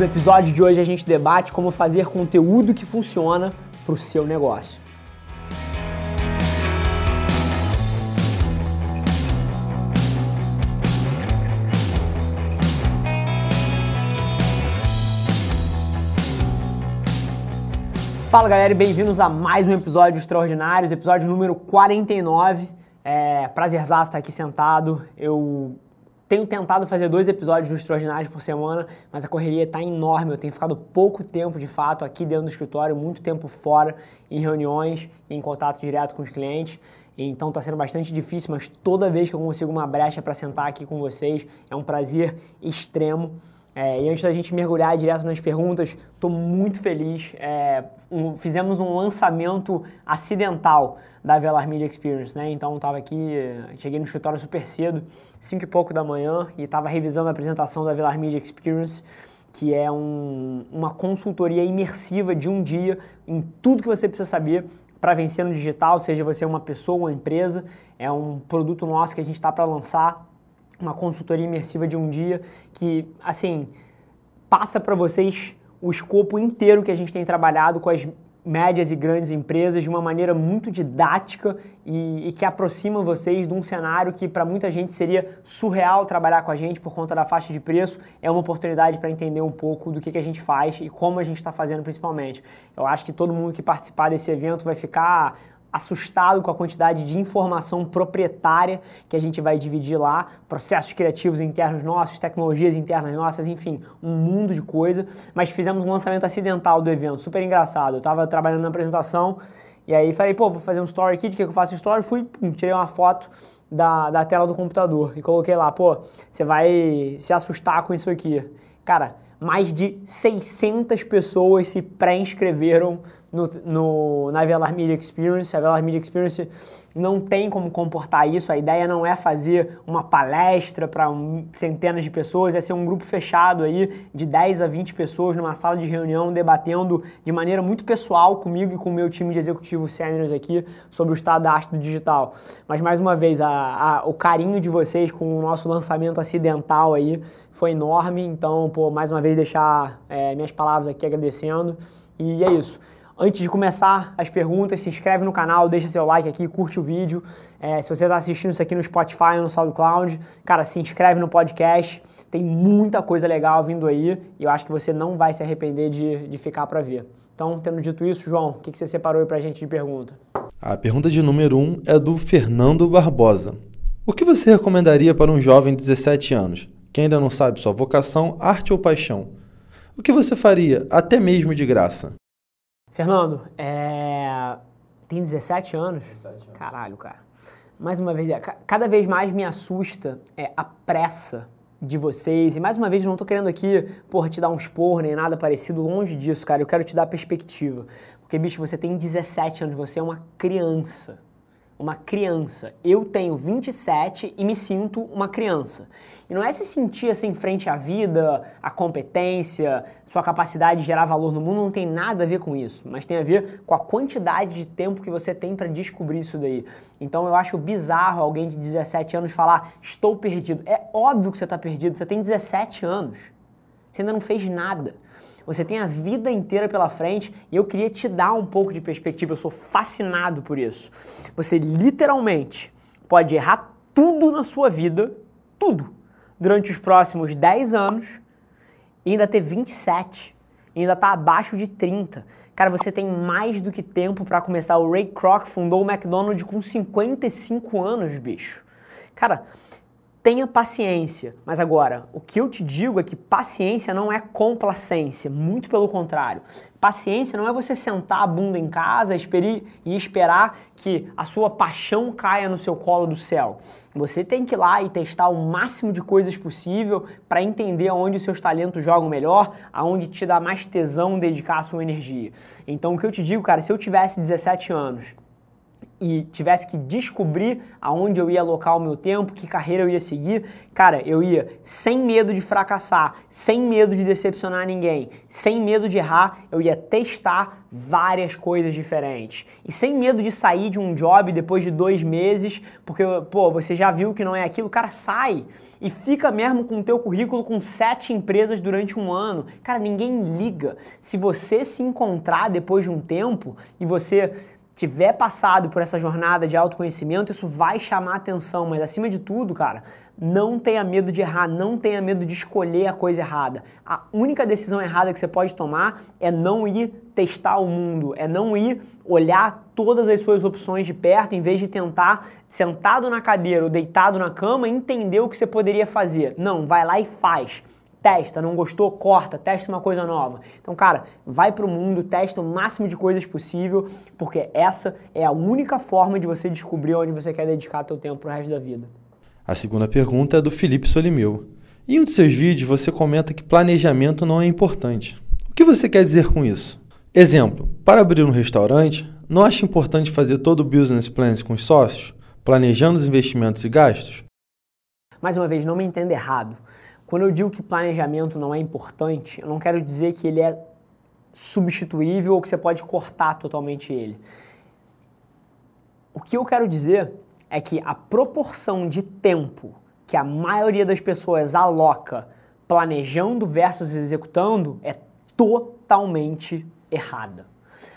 No episódio de hoje a gente debate como fazer conteúdo que funciona para o seu negócio. Fala galera e bem-vindos a mais um episódio Extraordinários, episódio número 49. É estar aqui sentado. Eu tenho tentado fazer dois episódios do Extraordinários por semana, mas a correria está enorme. Eu tenho ficado pouco tempo, de fato, aqui dentro do escritório, muito tempo fora, em reuniões, em contato direto com os clientes. Então está sendo bastante difícil, mas toda vez que eu consigo uma brecha para sentar aqui com vocês, é um prazer extremo. É, e antes da gente mergulhar direto nas perguntas, estou muito feliz. É, um, fizemos um lançamento acidental da Velar Media Experience, né? Então estava aqui, cheguei no escritório super cedo, 5 e pouco da manhã, e estava revisando a apresentação da Velar Media Experience, que é um, uma consultoria imersiva de um dia em tudo que você precisa saber para vencer no digital, seja você uma pessoa ou uma empresa. É um produto nosso que a gente está para lançar uma consultoria imersiva de um dia que, assim, passa para vocês o escopo inteiro que a gente tem trabalhado com as médias e grandes empresas de uma maneira muito didática e, e que aproxima vocês de um cenário que para muita gente seria surreal trabalhar com a gente por conta da faixa de preço. É uma oportunidade para entender um pouco do que, que a gente faz e como a gente está fazendo principalmente. Eu acho que todo mundo que participar desse evento vai ficar assustado com a quantidade de informação proprietária que a gente vai dividir lá, processos criativos internos nossos, tecnologias internas nossas, enfim, um mundo de coisa. Mas fizemos um lançamento acidental do evento, super engraçado. Eu estava trabalhando na apresentação e aí falei, pô, vou fazer um story aqui, de que eu faço story? Fui, tirei uma foto da, da tela do computador e coloquei lá, pô, você vai se assustar com isso aqui. Cara, mais de 600 pessoas se pré-inscreveram no, no, na Velar Media Experience. A Velar Media Experience não tem como comportar isso. A ideia não é fazer uma palestra para centenas de pessoas, é ser um grupo fechado aí de 10 a 20 pessoas numa sala de reunião debatendo de maneira muito pessoal comigo e com o meu time de executivos seniors aqui sobre o estado da arte do digital. Mas mais uma vez, a, a, o carinho de vocês com o nosso lançamento acidental aí foi enorme. Então, pô, mais uma vez deixar é, minhas palavras aqui agradecendo. E é isso. Antes de começar as perguntas, se inscreve no canal, deixa seu like aqui, curte o vídeo. É, se você está assistindo isso aqui no Spotify ou no SoundCloud, cara, se inscreve no podcast. Tem muita coisa legal vindo aí e eu acho que você não vai se arrepender de, de ficar para ver. Então, tendo dito isso, João, o que, que você separou aí para a gente de pergunta? A pergunta de número 1 um é do Fernando Barbosa. O que você recomendaria para um jovem de 17 anos, que ainda não sabe sua vocação, arte ou paixão? O que você faria, até mesmo de graça? Fernando, é... tem 17 anos? 17 anos. Caralho, cara. Mais uma vez, cada vez mais me assusta é, a pressa de vocês. E mais uma vez, não estou querendo aqui, porra, te dar um expor nem nada parecido, longe disso, cara. Eu quero te dar perspectiva. Porque, bicho, você tem 17 anos, você é uma criança uma criança. Eu tenho 27 e me sinto uma criança. E não é se sentir assim frente à vida, à competência, sua capacidade de gerar valor no mundo, não tem nada a ver com isso, mas tem a ver com a quantidade de tempo que você tem para descobrir isso daí. Então eu acho bizarro alguém de 17 anos falar, estou perdido. É óbvio que você está perdido, você tem 17 anos. Você ainda não fez nada. Você tem a vida inteira pela frente e eu queria te dar um pouco de perspectiva. Eu sou fascinado por isso. Você literalmente pode errar tudo na sua vida, tudo, durante os próximos 10 anos e ainda ter 27, e ainda tá abaixo de 30. Cara, você tem mais do que tempo para começar. O Ray Kroc fundou o McDonald's com 55 anos, bicho. Cara, tenha paciência. Mas agora, o que eu te digo é que paciência não é complacência, muito pelo contrário. Paciência não é você sentar a bunda em casa e esperar que a sua paixão caia no seu colo do céu. Você tem que ir lá e testar o máximo de coisas possível para entender aonde os seus talentos jogam melhor, aonde te dá mais tesão dedicar a sua energia. Então, o que eu te digo, cara, se eu tivesse 17 anos e tivesse que descobrir aonde eu ia alocar o meu tempo, que carreira eu ia seguir, cara, eu ia sem medo de fracassar, sem medo de decepcionar ninguém, sem medo de errar, eu ia testar várias coisas diferentes. E sem medo de sair de um job depois de dois meses, porque, pô, você já viu que não é aquilo, cara, sai e fica mesmo com o teu currículo com sete empresas durante um ano. Cara, ninguém liga. Se você se encontrar depois de um tempo e você tiver passado por essa jornada de autoconhecimento, isso vai chamar atenção, mas acima de tudo, cara, não tenha medo de errar, não tenha medo de escolher a coisa errada. A única decisão errada que você pode tomar é não ir testar o mundo, é não ir olhar todas as suas opções de perto, em vez de tentar, sentado na cadeira ou deitado na cama, entender o que você poderia fazer. Não, vai lá e faz testa, não gostou, corta, testa uma coisa nova. Então, cara, vai pro mundo, testa o máximo de coisas possível, porque essa é a única forma de você descobrir onde você quer dedicar seu tempo pro resto da vida. A segunda pergunta é do Felipe Solimeu. Em um de seus vídeos, você comenta que planejamento não é importante. O que você quer dizer com isso? Exemplo, para abrir um restaurante, não acha importante fazer todo o business plan com os sócios, planejando os investimentos e gastos? Mais uma vez, não me entenda errado. Quando eu digo que planejamento não é importante, eu não quero dizer que ele é substituível ou que você pode cortar totalmente ele. O que eu quero dizer é que a proporção de tempo que a maioria das pessoas aloca planejando versus executando é totalmente errada.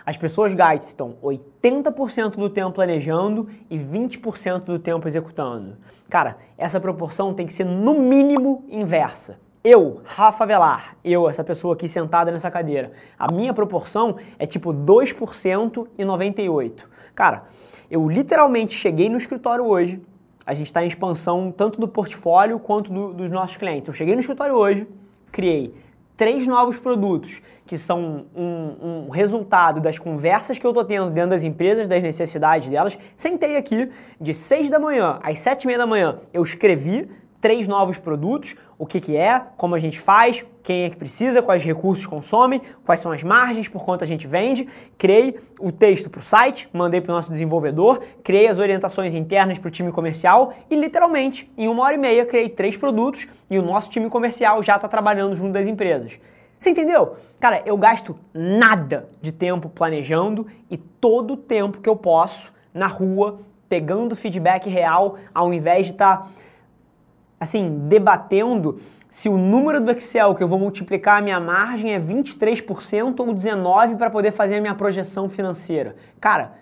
As pessoas gastam 80% do tempo planejando e 20% do tempo executando. Cara, essa proporção tem que ser no mínimo inversa. Eu, Rafa Velar, eu, essa pessoa aqui sentada nessa cadeira, a minha proporção é tipo 2% e 98%. Cara, eu literalmente cheguei no escritório hoje, a gente está em expansão tanto do portfólio quanto do, dos nossos clientes. Eu cheguei no escritório hoje, criei três novos produtos que são um, um, resultado das conversas que eu estou tendo dentro das empresas, das necessidades delas. Sentei aqui de 6 da manhã às 7 e meia da manhã, eu escrevi três novos produtos, o que, que é, como a gente faz, quem é que precisa, quais recursos consome, quais são as margens, por quanto a gente vende. Criei o texto para o site, mandei para o nosso desenvolvedor, criei as orientações internas para o time comercial e literalmente em uma hora e meia criei três produtos e o nosso time comercial já está trabalhando junto das empresas. Você entendeu? Cara, eu gasto nada de tempo planejando e todo o tempo que eu posso na rua, pegando feedback real, ao invés de estar tá assim, debatendo se o número do Excel que eu vou multiplicar a minha margem é 23% ou 19% para poder fazer a minha projeção financeira. Cara,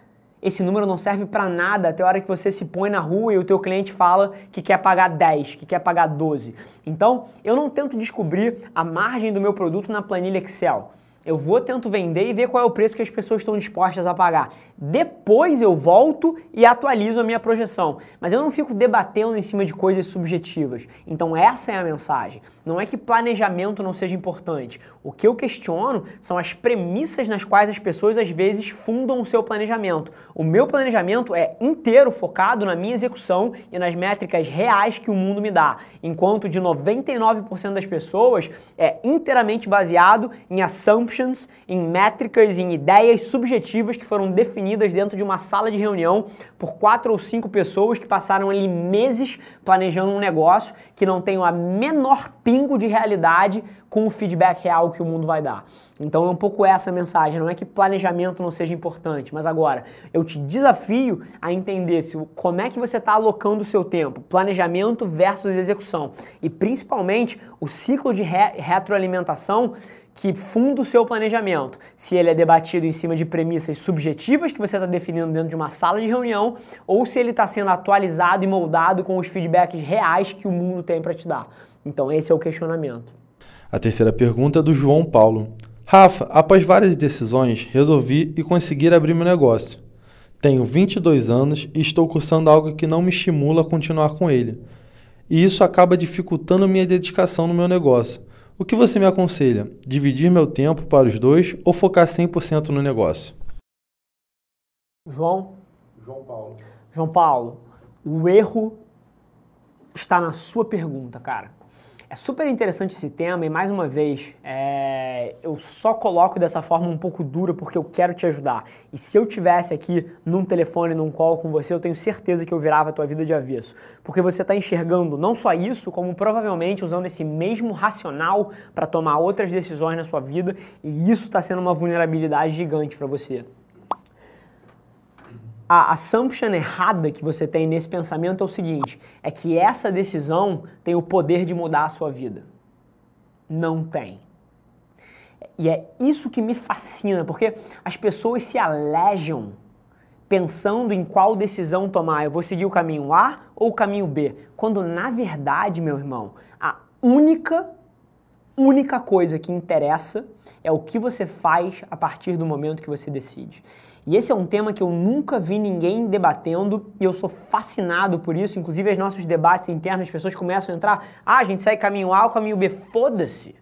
esse número não serve para nada até a hora que você se põe na rua e o teu cliente fala que quer pagar 10, que quer pagar 12. Então, eu não tento descobrir a margem do meu produto na planilha Excel. Eu vou, tento vender e ver qual é o preço que as pessoas estão dispostas a pagar. Depois eu volto e atualizo a minha projeção. Mas eu não fico debatendo em cima de coisas subjetivas. Então essa é a mensagem. Não é que planejamento não seja importante. O que eu questiono são as premissas nas quais as pessoas às vezes fundam o seu planejamento. O meu planejamento é inteiro focado na minha execução e nas métricas reais que o mundo me dá. Enquanto de 99% das pessoas é inteiramente baseado em ação assumptions, em métricas, em ideias subjetivas que foram definidas dentro de uma sala de reunião por quatro ou cinco pessoas que passaram ali meses planejando um negócio que não tem a menor pingo de realidade com o feedback real que o mundo vai dar. Então é um pouco essa a mensagem, não é que planejamento não seja importante, mas agora eu te desafio a entender se, como é que você está alocando o seu tempo, planejamento versus execução e principalmente o ciclo de re retroalimentação que funda o seu planejamento. Se ele é debatido em cima de premissas subjetivas que você está definindo dentro de uma sala de reunião, ou se ele está sendo atualizado e moldado com os feedbacks reais que o mundo tem para te dar. Então, esse é o questionamento. A terceira pergunta é do João Paulo. Rafa, após várias decisões, resolvi e conseguir abrir meu negócio. Tenho 22 anos e estou cursando algo que não me estimula a continuar com ele. e isso acaba dificultando minha dedicação no meu negócio. O que você me aconselha? Dividir meu tempo para os dois ou focar 100% no negócio? João? João Paulo. João Paulo, o erro está na sua pergunta, cara. É super interessante esse tema e, mais uma vez, é... eu só coloco dessa forma um pouco dura porque eu quero te ajudar. E se eu tivesse aqui num telefone, num call com você, eu tenho certeza que eu virava a tua vida de avesso. Porque você está enxergando não só isso, como provavelmente usando esse mesmo racional para tomar outras decisões na sua vida e isso está sendo uma vulnerabilidade gigante para você a assumption errada que você tem nesse pensamento é o seguinte: é que essa decisão tem o poder de mudar a sua vida. Não tem. E é isso que me fascina, porque as pessoas se alejam pensando em qual decisão tomar. Eu vou seguir o caminho A ou o caminho B? Quando na verdade, meu irmão, a única única coisa que interessa é o que você faz a partir do momento que você decide. E esse é um tema que eu nunca vi ninguém debatendo e eu sou fascinado por isso. Inclusive, os nossos debates internos, as pessoas começam a entrar. Ah, a gente segue caminho A ou caminho B. Foda-se.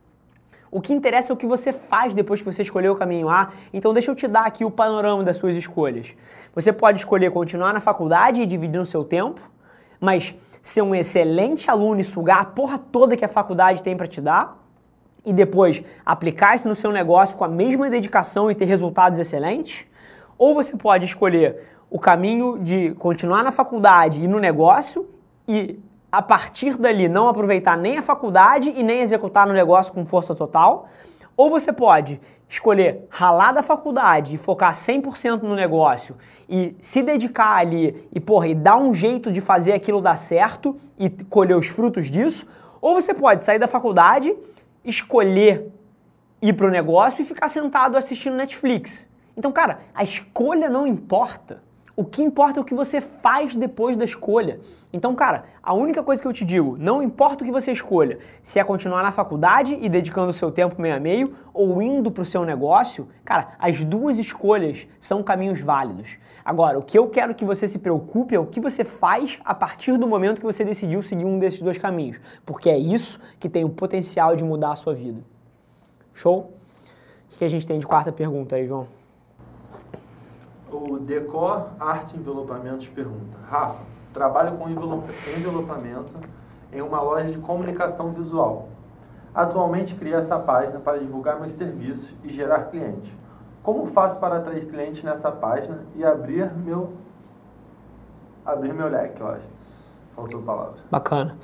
O que interessa é o que você faz depois que você escolheu o caminho A. Então, deixa eu te dar aqui o panorama das suas escolhas. Você pode escolher continuar na faculdade e dividir o seu tempo, mas ser um excelente aluno e sugar a porra toda que a faculdade tem para te dar e depois aplicar isso no seu negócio com a mesma dedicação e ter resultados excelentes. Ou você pode escolher o caminho de continuar na faculdade e no negócio e a partir dali não aproveitar nem a faculdade e nem executar no negócio com força total. Ou você pode escolher ralar da faculdade e focar 100% no negócio e se dedicar ali e, porra, e dar um jeito de fazer aquilo dar certo e colher os frutos disso. Ou você pode sair da faculdade, escolher ir para o negócio e ficar sentado assistindo Netflix. Então, cara, a escolha não importa. O que importa é o que você faz depois da escolha. Então, cara, a única coisa que eu te digo, não importa o que você escolha, se é continuar na faculdade e dedicando o seu tempo meio a meio ou indo para o seu negócio, cara, as duas escolhas são caminhos válidos. Agora, o que eu quero que você se preocupe é o que você faz a partir do momento que você decidiu seguir um desses dois caminhos, porque é isso que tem o potencial de mudar a sua vida. Show? O que a gente tem de quarta pergunta aí, João? O Decor Arte Envelopamentos pergunta: Rafa, trabalho com envelopamento em uma loja de comunicação visual. Atualmente criei essa página para divulgar meus serviços e gerar clientes. Como faço para atrair clientes nessa página e abrir meu abrir meu leque, eu acho. Faltou palavra. Bacana.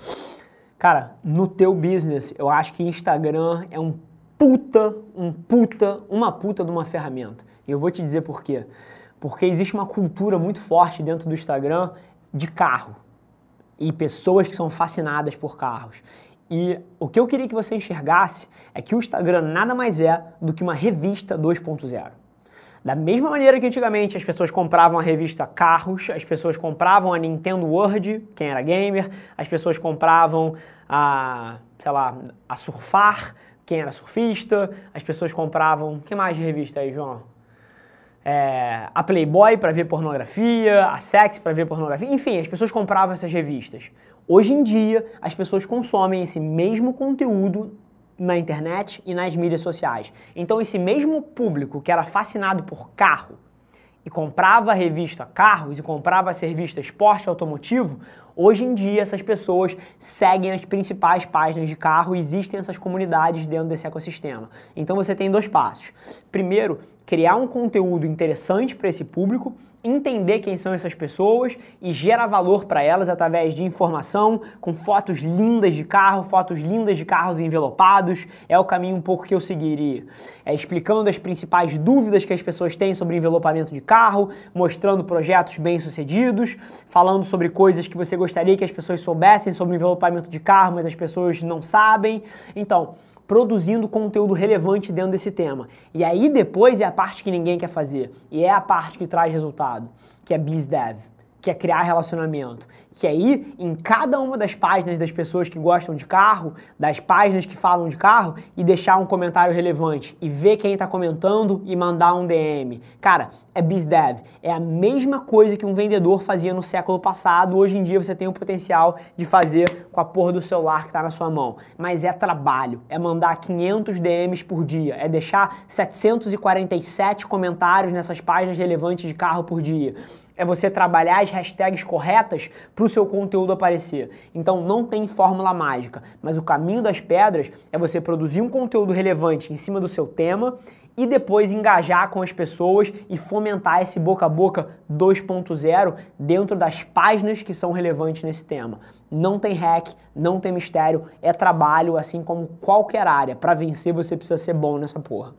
Cara, no teu business, eu acho que Instagram é um puta, um puta, uma puta de uma ferramenta. E eu vou te dizer por quê porque existe uma cultura muito forte dentro do Instagram de carro e pessoas que são fascinadas por carros. E o que eu queria que você enxergasse é que o Instagram nada mais é do que uma revista 2.0. Da mesma maneira que antigamente as pessoas compravam a revista Carros, as pessoas compravam a Nintendo World, quem era gamer, as pessoas compravam a, sei lá, a Surfar, quem era surfista, as pessoas compravam. que mais de revista aí, João? É, a Playboy para ver pornografia, a Sex para ver pornografia, enfim, as pessoas compravam essas revistas. Hoje em dia, as pessoas consomem esse mesmo conteúdo na internet e nas mídias sociais. Então, esse mesmo público que era fascinado por carro e comprava a revista Carros e comprava a revista Esporte Automotivo, Hoje em dia, essas pessoas seguem as principais páginas de carro existem essas comunidades dentro desse ecossistema. Então você tem dois passos. Primeiro, criar um conteúdo interessante para esse público, entender quem são essas pessoas e gerar valor para elas através de informação, com fotos lindas de carro, fotos lindas de carros envelopados. É o caminho um pouco que eu seguiria. É explicando as principais dúvidas que as pessoas têm sobre envelopamento de carro, mostrando projetos bem-sucedidos, falando sobre coisas que você gostaria que as pessoas soubessem sobre envelopamento de carro, mas as pessoas não sabem. Então, produzindo conteúdo relevante dentro desse tema. E aí depois é a parte que ninguém quer fazer. E é a parte que traz resultado, que é BizDev, que é criar relacionamento, que ir em cada uma das páginas das pessoas que gostam de carro, das páginas que falam de carro e deixar um comentário relevante e ver quem está comentando e mandar um DM. Cara, é BizDev. É a mesma coisa que um vendedor fazia no século passado. Hoje em dia você tem o potencial de fazer com a porra do celular que está na sua mão. Mas é trabalho. É mandar 500 DMs por dia. É deixar 747 comentários nessas páginas relevantes de carro por dia é você trabalhar as hashtags corretas para o seu conteúdo aparecer. Então não tem fórmula mágica, mas o caminho das pedras é você produzir um conteúdo relevante em cima do seu tema e depois engajar com as pessoas e fomentar esse boca a boca 2.0 dentro das páginas que são relevantes nesse tema. Não tem hack, não tem mistério, é trabalho assim como qualquer área. Para vencer você precisa ser bom nessa porra.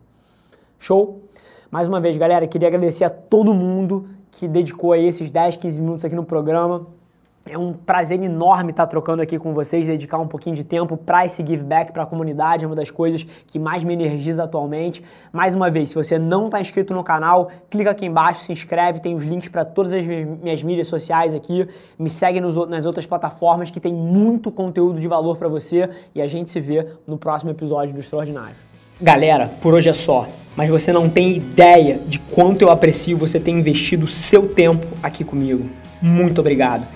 Show? Mais uma vez, galera, queria agradecer a todo mundo que dedicou aí esses 10, 15 minutos aqui no programa. É um prazer enorme estar trocando aqui com vocês, dedicar um pouquinho de tempo para esse give back para a comunidade, é uma das coisas que mais me energiza atualmente. Mais uma vez, se você não está inscrito no canal, clica aqui embaixo, se inscreve, tem os links para todas as minhas mídias sociais aqui, me segue nos, nas outras plataformas que tem muito conteúdo de valor para você e a gente se vê no próximo episódio do Extraordinário. Galera, por hoje é só, mas você não tem ideia de quanto eu aprecio você ter investido seu tempo aqui comigo. Muito obrigado.